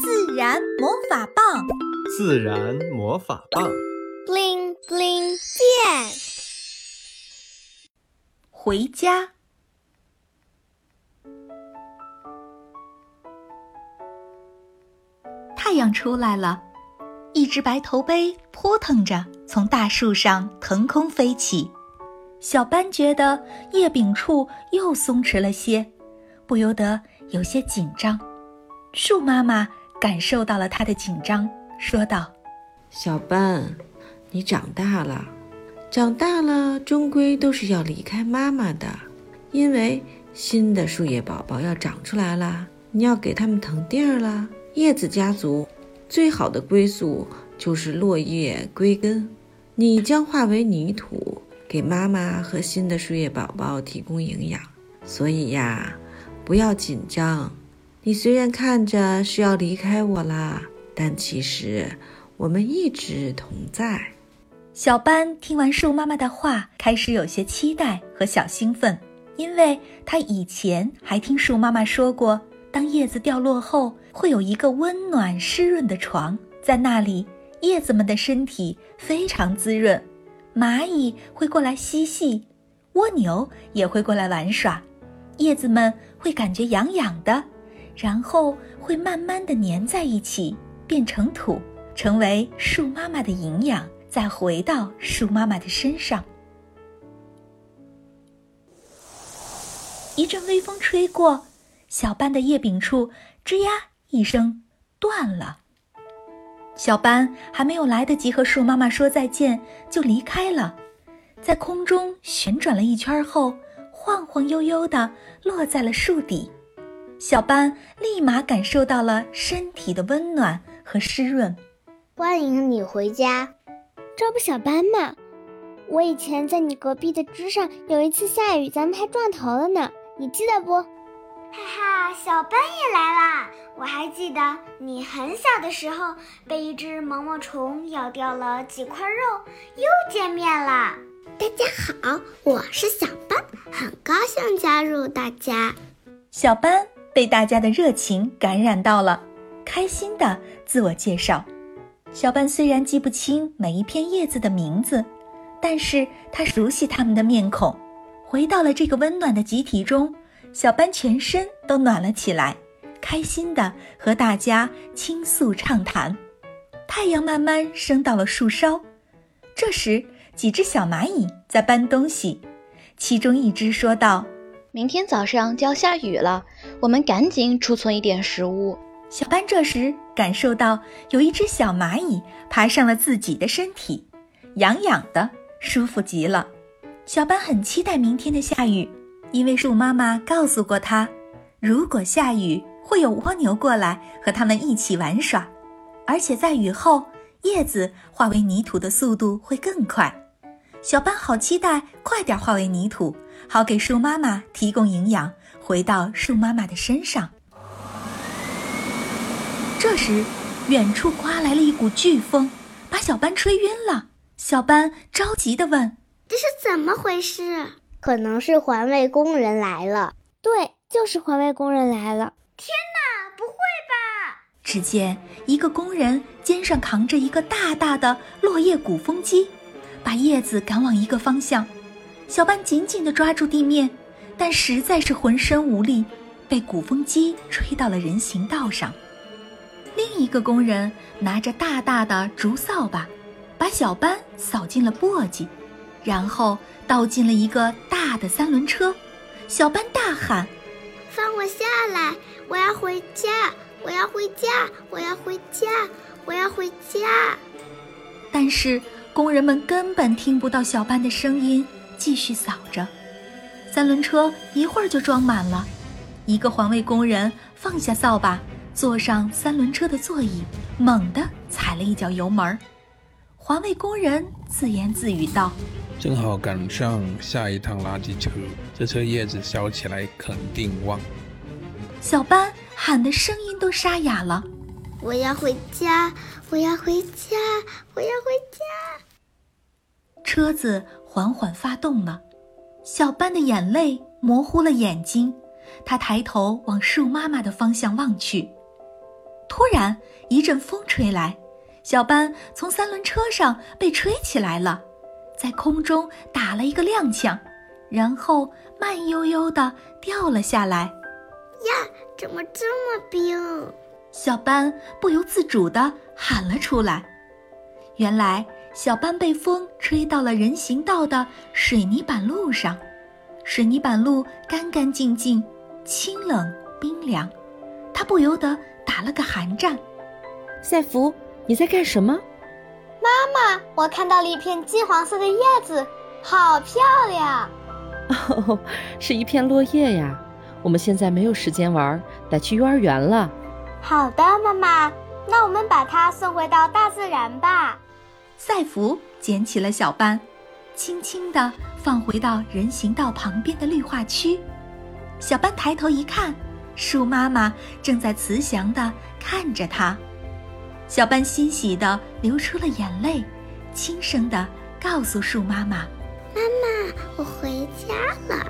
自然魔法棒，自然魔法棒，bling bling 变。回家。太阳出来了，一只白头杯扑腾着从大树上腾空飞起。小班觉得叶柄处又松弛了些，不由得有些紧张。树妈妈感受到了他的紧张，说道：“小班，你长大了，长大了终归都是要离开妈妈的，因为新的树叶宝宝要长出来了，你要给他们腾地儿了。叶子家族最好的归宿就是落叶归根，你将化为泥土。”给妈妈和新的树叶宝宝提供营养，所以呀，不要紧张。你虽然看着是要离开我啦，但其实我们一直同在。小班听完树妈妈的话，开始有些期待和小兴奋，因为他以前还听树妈妈说过，当叶子掉落后，会有一个温暖湿润的床，在那里，叶子们的身体非常滋润。蚂蚁会过来嬉戏，蜗牛也会过来玩耍，叶子们会感觉痒痒的，然后会慢慢的粘在一起，变成土，成为树妈妈的营养，再回到树妈妈的身上。一阵微风吹过，小班的叶柄处吱呀一声断了。小班还没有来得及和树妈妈说再见，就离开了，在空中旋转了一圈后，晃晃悠悠地落在了树底。小班立马感受到了身体的温暖和湿润。欢迎你回家，这不小班吗？我以前在你隔壁的枝上，有一次下雨，咱们还撞头了呢，你记得不？哈哈，小班也来啦！我还记得你很小的时候被一只毛毛虫咬掉了几块肉，又见面了。大家好，我是小班，很高兴加入大家。小班被大家的热情感染到了，开心的自我介绍。小班虽然记不清每一片叶子的名字，但是他熟悉他们的面孔。回到了这个温暖的集体中。小班全身都暖了起来，开心的和大家倾诉畅谈。太阳慢慢升到了树梢，这时几只小蚂蚁在搬东西，其中一只说道：“明天早上就要下雨了，我们赶紧储存一点食物。”小班这时感受到有一只小蚂蚁爬上了自己的身体，痒痒的，舒服极了。小班很期待明天的下雨。因为树妈妈告诉过他，如果下雨，会有蜗牛过来和他们一起玩耍，而且在雨后，叶子化为泥土的速度会更快。小班好期待快点化为泥土，好给树妈妈提供营养，回到树妈妈的身上。这时，远处刮来了一股飓风，把小班吹晕了。小班着急地问：“这是怎么回事？”可能是环卫工人来了，对，就是环卫工人来了。天哪，不会吧！只见一个工人肩上扛着一个大大的落叶鼓风机，把叶子赶往一个方向。小班紧紧地抓住地面，但实在是浑身无力，被鼓风机吹到了人行道上。另一个工人拿着大大的竹扫把，把小班扫进了簸箕。然后倒进了一个大的三轮车，小班大喊：“放我下来！我要回家！我要回家！我要回家！我要回家！”但是工人们根本听不到小班的声音，继续扫着。三轮车一会儿就装满了。一个环卫工人放下扫把，坐上三轮车的座椅，猛地踩了一脚油门。环卫工人自言自语道。正好赶上下一趟垃圾车，这车叶子烧起来肯定旺。小班喊的声音都沙哑了。我要回家，我要回家，我要回家。车子缓缓发动了，小班的眼泪模糊了眼睛，他抬头往树妈妈的方向望去。突然一阵风吹来，小班从三轮车上被吹起来了，在空中打了一个踉跄，然后慢悠悠地掉了下来。呀，怎么这么冰？小班不由自主地喊了出来。原来，小班被风吹到了人行道的水泥板路上，水泥板路干干净净，清冷冰凉，他不由得打了个寒战。赛弗，你在干什么？妈妈，我看到了一片金黄色的叶子，好漂亮。哦，是一片落叶呀。我们现在没有时间玩，得去幼儿园了。好的，妈妈，那我们把它送回到大自然吧。赛弗捡起了小班，轻轻地放回到人行道旁边的绿化区。小班抬头一看，树妈妈正在慈祥地看着他。小班欣喜地流出了眼泪，轻声地告诉树妈妈：“妈妈，我回家了。”